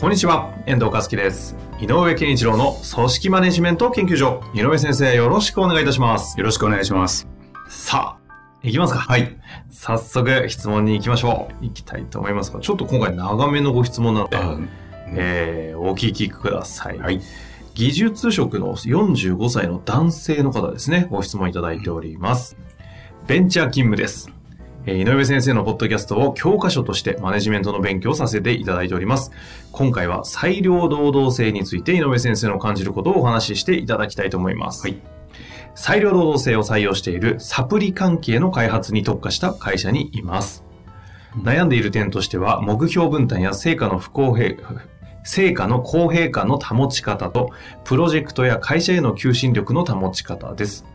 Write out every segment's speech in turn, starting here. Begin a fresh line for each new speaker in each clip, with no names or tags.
こんにちは、遠藤和樹です。井上健一郎の組織マネジメント研究所。井上先生、よろしくお願いいたします。
よろしくお願いします。
さあ、いきますか。
はい。
早速、質問に行きましょう。行きたいと思いますが、ちょっと今回長めのご質問なので、えー、お聞きください。
はい。
技術職の45歳の男性の方ですね、ご質問いただいております。ベンチャー勤務です。えー井上先生のポッドキャストを教科書としてマネジメントの勉強をさせていただいております。今回は裁量労働制について井上先生の感じることをお話ししていただきたいと思います。
はい。
裁量労働制を採用しているサプリ関係の開発に特化した会社にいます。悩んでいる点としては、目標分担や成果の不公平、成果の公平感の保ち方と、プロジェクトや会社への求心力の保ち方です。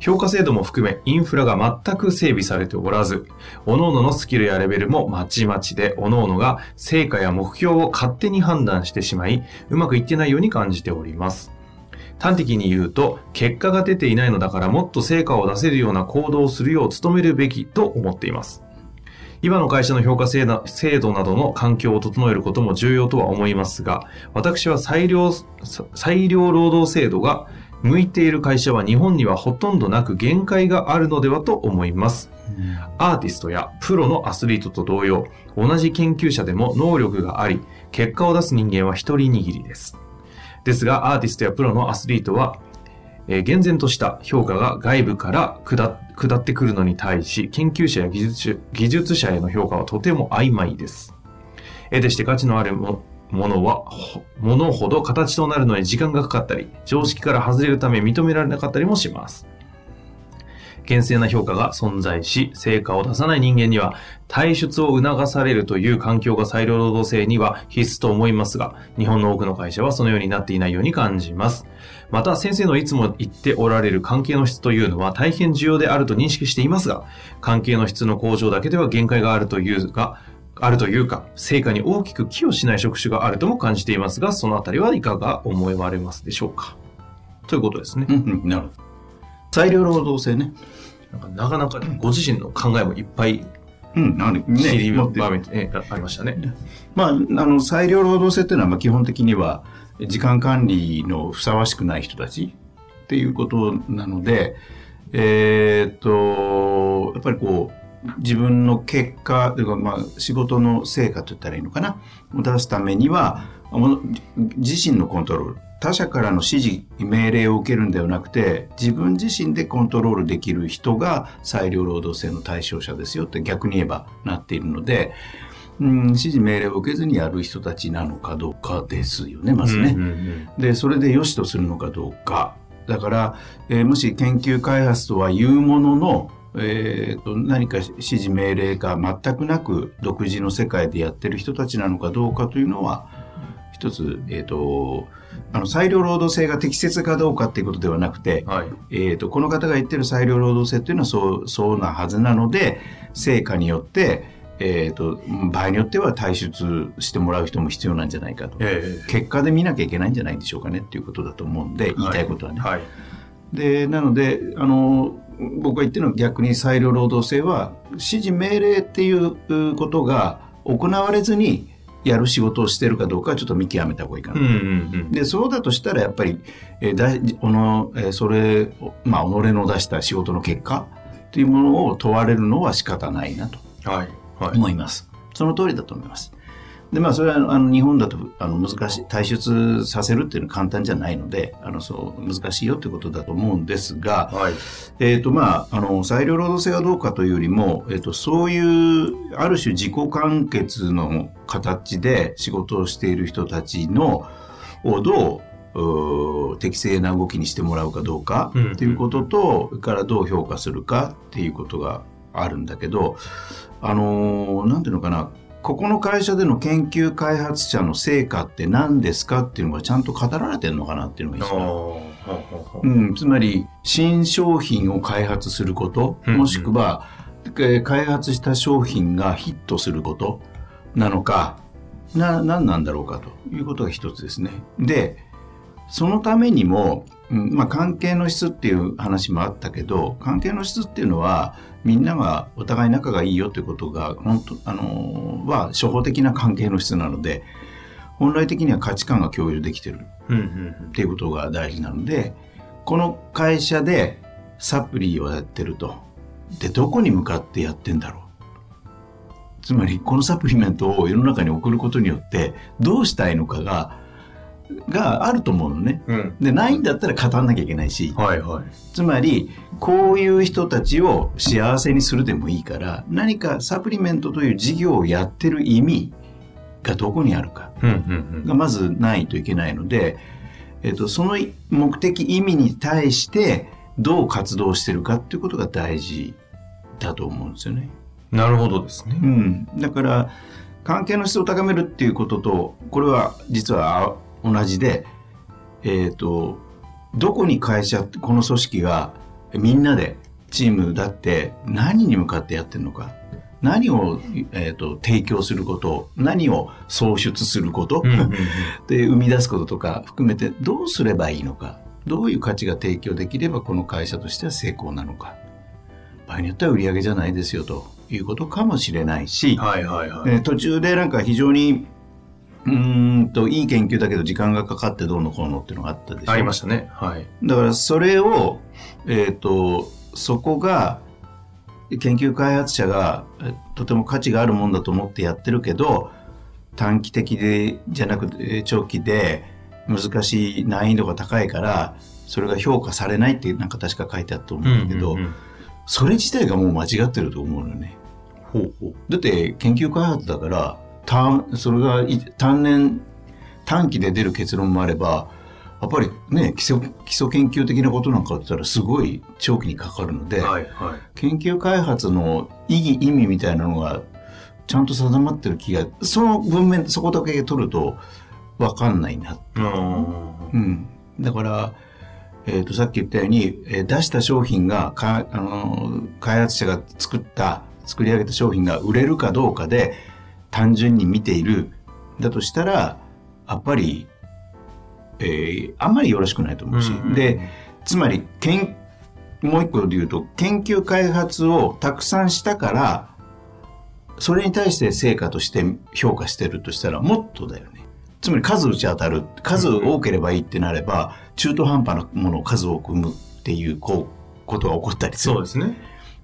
評価制度も含め、インフラが全く整備されておらず、各々のスキルやレベルもまちまちで、各々が成果や目標を勝手に判断してしまい、うまくいってないように感じております。端的に言うと、結果が出ていないのだからもっと成果を出せるような行動をするよう努めるべきと思っています。今の会社の評価制度などの環境を整えることも重要とは思いますが、私は裁量、裁量労働制度が向いている会社は日本にはほとんどなく限界があるのではと思います。アーティストやプロのアスリートと同様、同じ研究者でも能力があり、結果を出す人間は一人握りです。ですが、アーティストやプロのアスリートは、えー厳然とした評価が外部から下下ってくるのに対し、研究者や技術者技術者への評価はとても曖昧です。得てして価値のあるもものは、ほものほど形となるのに時間がかかったり、常識から外れるため認められなかったりもします。厳正な評価が存在し、成果を出さない人間には、退出を促されるという環境が裁量労働制には必須と思いますが、日本の多くの会社はそのようになっていないように感じます。また、先生のいつも言っておられる関係の質というのは大変重要であると認識していますが、関係の質の向上だけでは限界があるというが、あるというか、成果に大きく寄与しない職種があるとも感じていますが、そのあたりはいかが思われますでしょうか？ということですね。
うんうん、なるほど。裁量労働制ね。
なんかなかなかご自身の考えもいっぱい
うん、なる
知り場面、えありましたね。
まあ、あの、裁量労働制っていうのは、まあ、基本的には、時間管理のふさわしくない人たちっていうことなので、えーっと、やっぱりこう、自分の結果、というか、まあ、仕事の成果と言ったらいいのかな、を出すためには、自身のコントロール、他者からの指示、命令を受けるんではなくて、自分自身でコントロールできる人が裁量労働制の対象者ですよって逆に言えばなっているので、うん、指示命令を受けずにやる人たちなのかどうかですよね、まずね。
うんうんうん
で、それで良しとするのかどうか。だから、えーもし研究開発とは言うものの、えーと何か指示命令が全くなく独自の世界でやってる人たちなのかどうかというのは一つ、えー、とあの裁量労働制が適切かどうかっていうことではなくて、
はい。
えー、とこの方が言ってる裁量労働制っていうのはそうそうなはずなので成果によって、えー、と場合によっては退出してもらう人も必要なんじゃないかと。
え
結果で見なきゃいけないんじゃないんでしょうかねっていうことだと思うんで、言いたいことはね。
はい。
で、なので、あの、僕が言ってるのは逆に裁量労働制は、指示命令っていうことが行われずにやる仕事をしてるかどうかはちょっと見極めた方がいいかな。
うんうんうん。
で、そうだとしたらやっぱり、えーだいこの、えーそれ、まあ、己の出した仕事の結果っていうものを問われるのは仕方ないなと
はい。はい。
思います。その通りだと思います。で、まあ、それは、あの、日本だと、あの、難しい、退出させるっていうのは簡単じゃないので、あの、そう、難しいよってことだと思うんですが、
はい。
えっ、と、まあ、あの、裁量労働制はどうかというよりも、えっ、と、そういう、ある種自己完結の形で仕事をしている人たちの、をどう、うー適正な動きにしてもらうかどうか
うん
っていうことと、それからどう評価するかっていうことがあるんだけど、あのーなんていうのかな、ここの会社での研究開発者の成果って何ですかっていうのがちゃんと語られてるのかなっていうのが一番。うん、つまり新商品を開発すること、
うん
もしくは、えー開発した商品がヒットすることなのかな何なんだろうかということが一つですね。でそのためにも、うんまあ、関係の質っていう話もあったけど関係の質っていうのはみんながお互い仲がいいよということが本当あのーは初歩的な関係の質なので本来的には価値観が共有できてる。っていうことが大事なのでこの会社でサプリをやってると。でどこに向かってやってんだろう。つまりこのサプリメントを世の中に送ることによってどうしたいのかががあると思うのね
うん。うん。
でないんだったら語らなきゃいけないし
はいはい。
つまりこういう人たちを幸せにするでもいいから何かサプリメントという事業をやってる意味がどこにあるかがまずないといけないので、えっと、その目的意味に対してどう活動してるかっていうことが大事だと思うんですよね。
うん。なるほどですね
う。ん、だから関係の質を高めるっていうこととこれは実は同じで、えっとどこに会社この組織がみんなでチームだって何に向かってやってるのか何を、えっと提供すること何を創出すること、
うんうんうん。
で生み出すこととか含めてどうすればいいのかどういう価値が提供できればこの会社としては成功なのか場合によっては売り上げじゃないですよということかもしれないし、
はいはいはい。
えー途中でなんか非常にうーんといい研究だけど時間がかかってどうのこうのっていうのがあったでしょ
ありましたね。はい。
だからそれを、えっとそこが研究開発者がえとても価値があるもんだと思ってやってるけど短期的でじゃなくてえー長期で難しい難易度が高いからそれが評価されないってなんか確か書いてあったと思うんだけど、
うんうんうん
それ自体がもう間違ってると思うのよね。
ほうほう。
だって研究開発だから単それがい単年短期で出る結論もあればやっぱりね基礎基礎研究的なことなんかだったらすごい長期にかかるので、
はいはい。
研究開発の意義意味みたいなのがちゃんと定まってる気がその文面そこだけ取ると分かんないな、
うん。
うん、だから、えー、とさっき言ったように、えー出した商品がか、あのー開発者が作った作り上げた商品が売れるかどうかで単純に見ているだとしたらやっぱり、えーあんまりよろしくないと思うし、
うんうんうん
でつまりけんもう一個で言うと研究開発をたくさんしたからそれに対して成果として評価してるとしたらもっとだよね。つまり数打ち当たる数多ければいいってなれば中途半端なものを数多く生むっていうこうことが起こったりする
そうですね。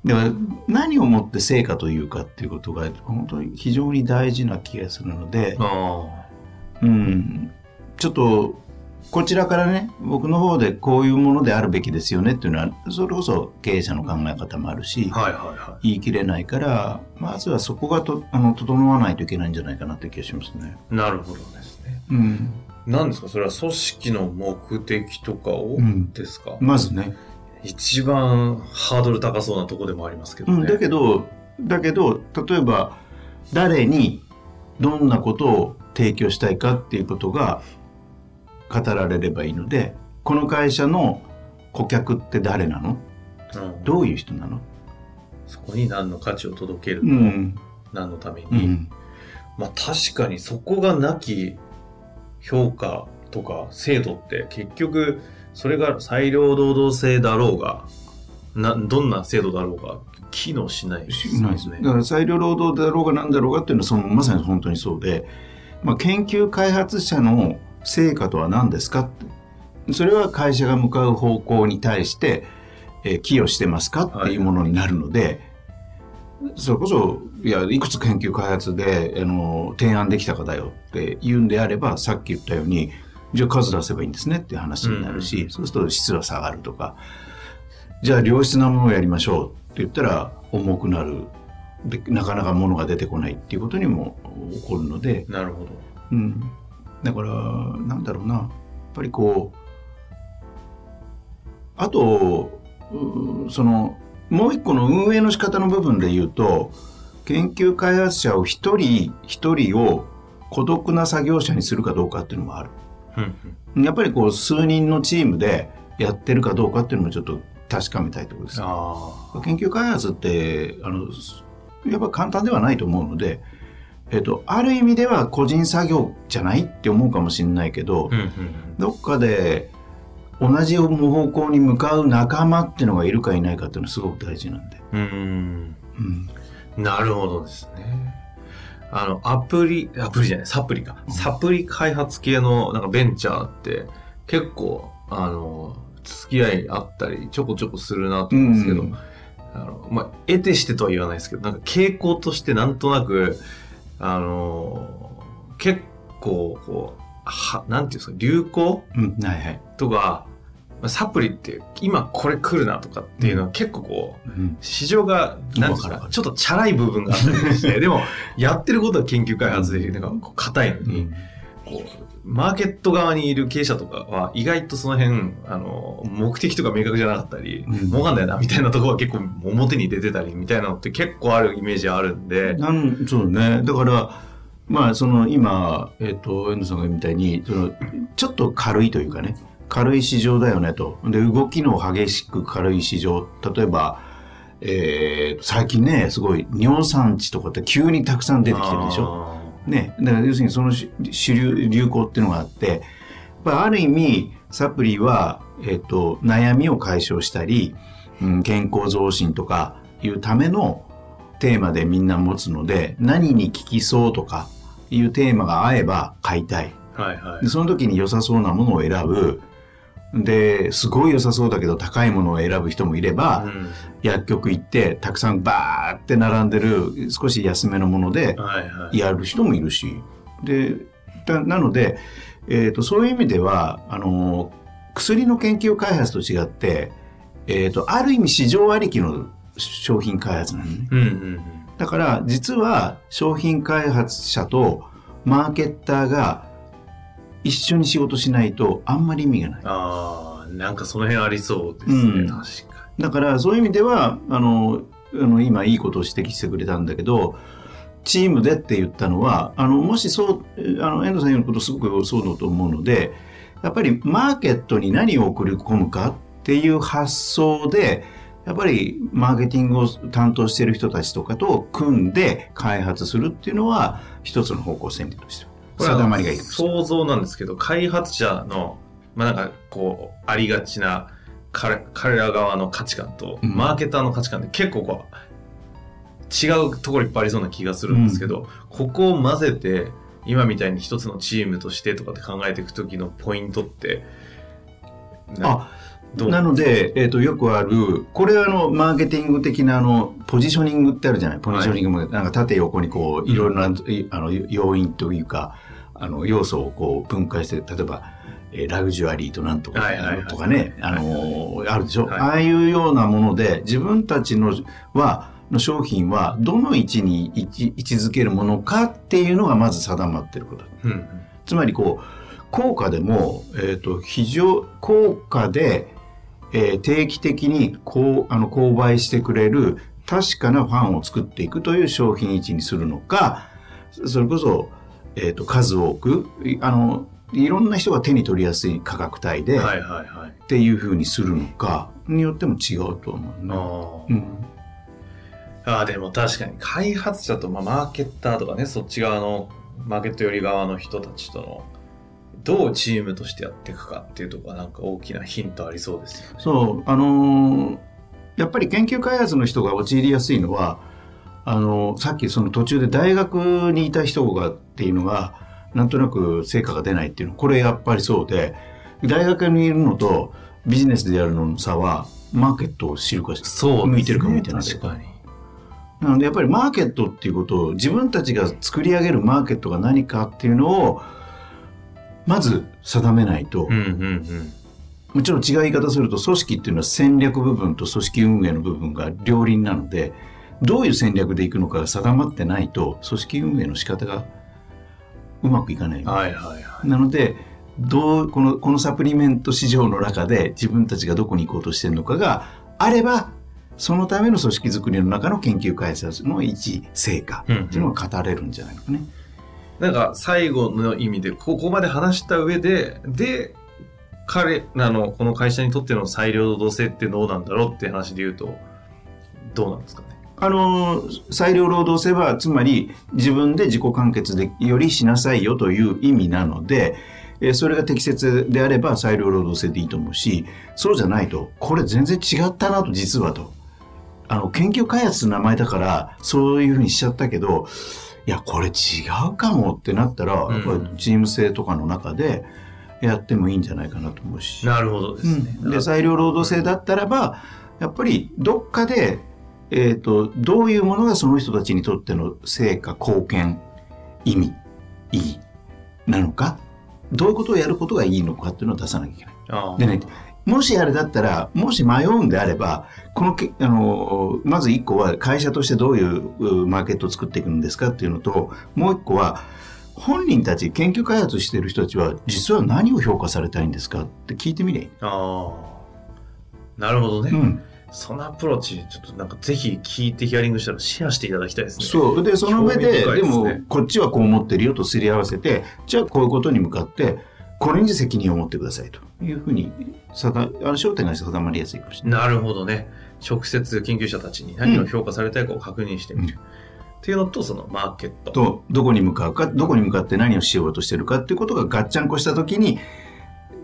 だから何をもって成果というかっていうことが本当に非常に大事な気がするので、
あ
うん、ちょっとこちらからね僕の方でこういうものであるべきですよねっていうのはそれこそ経営者の考え方もあるし、
あ。はいはいは
言い切れないからまずはそこがとあの整わないといけないんじゃないかなって気がしますね。
い。なるほどですね。
うん、
何ですか？それは組織の目的とかを
うん
ですか、
まずね
一番ハードル高そうなとこでもありますけどね。
うん、だけどだけど例えば誰にどんなことを提供したいかっていうことが語られればいいのでこの会社の顧客って誰なの？
うん。
どういう人なの、
そこに何の価値を届ける
う
の、
ん。
何のために、
うん。
まあ確かにそこがなき評価とか制度って結局それが裁量労働制だろうがなどんな制度だろうが機能しないです
しないですね。だから裁量労働だろうが何だろうがっていうのはそのまさに本当にそうで、まあ、研究開発者の成果とは何ですかって。それは会社が向かう方向に対して、えー寄与してますかっていうものになるので、それこそいやいくつ研究開発であの提案できたかだよって言うんであればさっき言ったようにじゃあ数出せばいいんですねっていう話になるし、
うん
そうすると質は下がるとか。じゃあ良質なものをやりましょうって言ったら重くなる。でなかなか物が出てこないっていうことにも起こるので、
なるほど。
うん、だからなんだろうな。やっぱりこうあとうそのもう一個の運営の仕方の部分で言うと研究開発者を一人一人を孤独な作業者にするかどうかっていうのもある。
うん
やっぱりこう数人のチームでやってるかどうかっていうのもちょっと確かめたいところです。
あ
研究開発ってあのやっぱ簡単ではないと思うので、えっと、ある意味では個人作業じゃないって思うかもしれないけど、
あ。うんうん
どっかで同じ方向に向かう仲間っていうのがいるかいないかっていうのはすごく大事なんで。
うん。うん
うん
なるほどですね。あの、アプリ、アプリじゃない、サプリか。サプリ開発系のなんかベンチャーって結構、あの、付き合いあったり、ちょこちょこするなと思うんですけど、
うん
あの、まあ、得てしてとは言わないですけど、なんか傾向としてなんとなく、あの、結構、こう、は、なんていうんですか、流行
うん、はいはい。
とか、まあサプリって今これ来るなとかっていうのは結構こう、
うん。
市場が、なんていうんですか、ちょっとチャラい部分があったりして、でも、やってることは研究開発で、なんか硬いのに、こう、マーケット側にいる経営者とかは、意外とその辺、あの、目的とか明確じゃなかったり、
うん。
儲かんないな、みたいなところは結構表に出てたり、みたいなのって結構あるイメージあるんで、
なんそうね。だから、まあ、その今、えっ、と、遠藤さんが言うみたいに、その、ちょっと軽いというかね、軽い市場だよねと。で、動きの激しく軽い市場。例えば、えー最近ね、すごい尿酸値とかって急にたくさん出てきてるでしょ。
ょ
ね。だから要するにその主主流、流行っていうのがあって、やっぱある意味、サプリは、えっ、と、悩みを解消したり、うん、健康増進とかいうためのテーマでみんな持つので、何に効きそうとかいうテーマが合えば買いたい。
はいはい
で。その時に良さそうなものを選ぶ。で、すごい良さそうだけど高いものを選ぶ人もいれば、
うん
薬局行ってたくさんバーって並んでる少し安めのもので
はいはい。
やる人もいるし。で、だなので、えー、とそういう意味では、あの、薬の研究開発と違って、えー、と、ある意味市場ありきの商品開発なのね。
うんうんうん。
だから、実は商品開発者とマーケッターが一緒に仕事しないとあんまり意味がない。
ああ、なんかその辺ありそうですね、
うん
確か
だから、そういう意味では、あの、あの今いいことを指摘してくれたんだけど、チームでって言ったのは、あの、もしそう、あの、遠藤さん言うことすごくそうだと思うので、やっぱりマーケットに何を送り込むかっていう発想で、やっぱりマーケティングを担当している人たちとかと組んで開発するっていうのは、一つの方向性としては。
これは想像なんですけど、開発者の、まあなんかこう、ありがちな彼彼ら側の価値観と、
うん。
マーケターの価値観って結構こう、違うところいっぱいありそうな気がするんですけど、ここを混ぜて、今みたいに一つのチームとしてとかって考えていくときのポイントって、な
あなので、えっ、と、よくある、これはあの、マーケティング的なあの、ポジショニングってあるじゃない？ポジショニングも、なんか縦横にこう、いろいろな、いあの、要因というか、あの、要素をこう、分解して、例えば、えーラグジュアリーとなんとか、
はいはいはい。
とかね、あ
はい。
のあるでしょ、
はい。
ああいうようなもので、自分たちのは、の商品は、どの位置に位置位置づけるものかっていうのがまず定まってること。
うんうん。
つまりこう効果でも、えー、と非常効果で、えー定期的にこうあの購買してくれる確かなファンを作っていくという商品位置にするのかそれこそ、えー、と数多くいあのいろんな人が手に取りやすい価格帯で、
はいはいはい。
っていうふうにするのかによっても違うと思うね。
あー
うん
ああ、でも確かに開発者と、まあ、マーケッターとかね、そっち側の、マーケット寄り側の人たちとの、どうチームとしてやっていくかっていうところはなんか大きなヒントありそうですよね。
そう、あのーやっぱり研究開発の人が陥りやすいのは、あのーさっきその途中で大学にいた人がっていうのが、なんとなく成果が出ないっていうの、これやっぱりそうで、大学にいるのとビジネスでやるのの差は、マーケットを知るか
そう
向いてるか向いてない
確かに。
なのでやっぱりマーケットっていうことを自分たちが作り上げるマーケットが何かっていうのをまず定めないと、
うんうんうん。
もちろん違う言い方すると組織っていうのは戦略部分と組織運営の部分が両輪なのでどういう戦略でいくのかが定まってないと組織運営の仕方がうまくいかない。
はいはいはい。
なのでどうこのこのサプリメント市場の中で自分たちがどこに行こうとしてるのかがあればそのための組織づくりの中の研究開発の一成果っていうのが語れるんじゃないのかね。
なんか最後の意味でここまで話した上でで彼らのこの会社にとっての裁量労働制ってどうなんだろうって話で言うとどうなんですかね？
あの裁量労働制はつまり自分で自己完結でよりしなさいよという意味なので、えそれが適切であれば裁量労働制でいいと思うしそうじゃないとこれ全然違ったなと実はとあの研究開発の名前だからそういうふうにしちゃったけどいや、これ違うかもってなったら、やっぱりチーム制とかの中でやってもいいんじゃないかなと思うし。
なるほどですね。
うん、で、裁量労働制だったらば、やっぱりどっかで、えっ、ー、と、どういうものがその人たちにとっての成果、貢献、意味、意義なのか、どういうことをやることがいいのかっていうのを出さなきゃいけない。でね、もしあれだったら、もし迷うんであれば、このけ、あの、まず一個は会社としてどういうマーケットを作っていくんですかっていうのと、もう一個は、本人たち、研究開発している人たちは、実は何を評価されたいんですかって聞いてみれ。
ああ。なるほどね。うん。そのアプローチ、ちょっとなんかぜひ聞いてヒアリングしたらシェアしていただきたいですね。
そう。で、その上で、でね、でも、こっちはこう思ってるよとすり合わせて、じゃあこういうことに向かって、これに責任を持ってくださいというふうにあの焦点が定まりやすいかもしれ
ない。なるほどね。直接研究者たちに何を評価されたいかを確認してみる。うん、っていうのと、そのマーケット。
と、どこに向かうか、どこに向かって何をしようとしてるかっていうことがガッチャンコしたときに、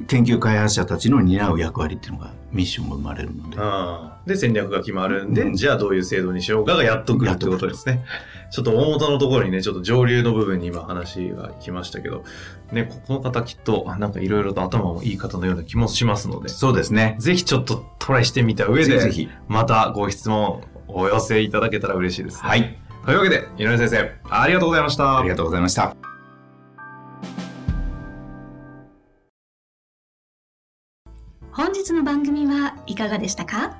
研究開発者たちの担う役割っていうのがミッションが生まれるので。
で、戦略が決まるんで、うん、じゃあどういう制度にしようかがやっとくるってことですね。ちょっと大元のところにね、ちょっと上流の部分に今話が来ましたけど、ね、この方きっと、なんかいろいろと頭もいい方のような気もしますので、
そうですね。
ぜひちょっとトライしてみた上で、ぜひまたご質問お寄せいただけたら嬉しいです、
ね、はい。
というわけで、井上先生、ありがとうございました。
ありがとうございました。
日の番組はいかがでしたか？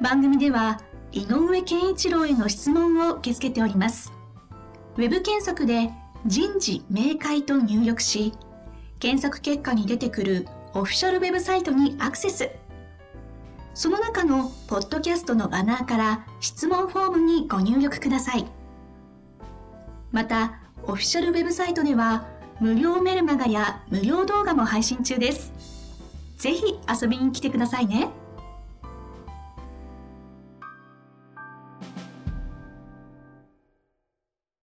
番組では井上健一郎への質問を受け付けております。ウェブ検索で人事明快と入力し、検索結果に出てくるオフィシャルウェブサイトにアクセス。その中のポッドキャストのバナーから質問フォームにご入力ください。また、オフィシャルウェブサイトでは無料メルマガや無料動画も配信中です。ぜひ遊びに来てくださいね。